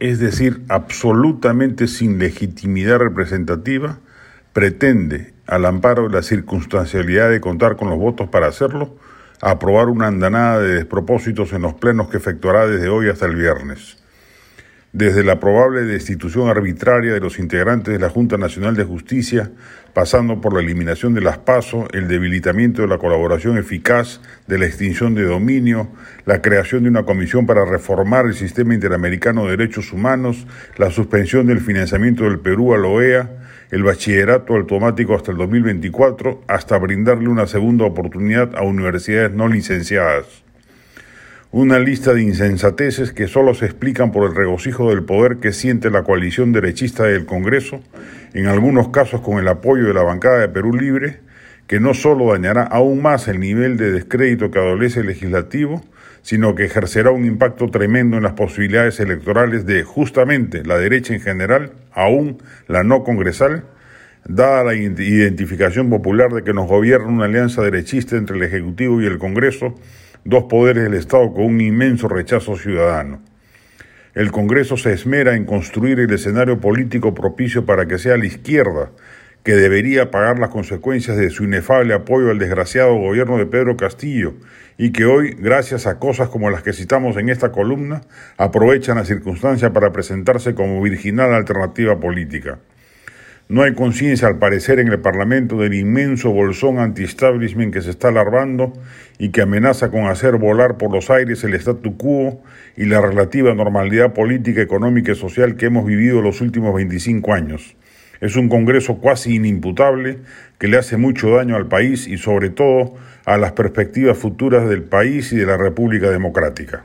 es decir, absolutamente sin legitimidad representativa, pretende, al amparo de la circunstancialidad de contar con los votos para hacerlo, aprobar una andanada de despropósitos en los plenos que efectuará desde hoy hasta el viernes desde la probable destitución arbitraria de los integrantes de la Junta Nacional de Justicia, pasando por la eliminación de las PASO, el debilitamiento de la colaboración eficaz, de la extinción de dominio, la creación de una comisión para reformar el sistema interamericano de derechos humanos, la suspensión del financiamiento del Perú a la OEA, el bachillerato automático hasta el 2024, hasta brindarle una segunda oportunidad a universidades no licenciadas. Una lista de insensateces que solo se explican por el regocijo del poder que siente la coalición derechista del Congreso, en algunos casos con el apoyo de la bancada de Perú Libre, que no solo dañará aún más el nivel de descrédito que adolece el legislativo, sino que ejercerá un impacto tremendo en las posibilidades electorales de justamente la derecha en general, aún la no congresal, dada la identificación popular de que nos gobierna una alianza derechista entre el Ejecutivo y el Congreso, dos poderes del Estado con un inmenso rechazo ciudadano. El Congreso se esmera en construir el escenario político propicio para que sea la izquierda que debería pagar las consecuencias de su inefable apoyo al desgraciado gobierno de Pedro Castillo y que hoy, gracias a cosas como las que citamos en esta columna, aprovechan la circunstancia para presentarse como virginal alternativa política. No hay conciencia, al parecer, en el Parlamento del inmenso bolsón anti-establishment que se está alarmando y que amenaza con hacer volar por los aires el statu quo y la relativa normalidad política, económica y social que hemos vivido los últimos 25 años. Es un Congreso cuasi inimputable que le hace mucho daño al país y sobre todo a las perspectivas futuras del país y de la República Democrática.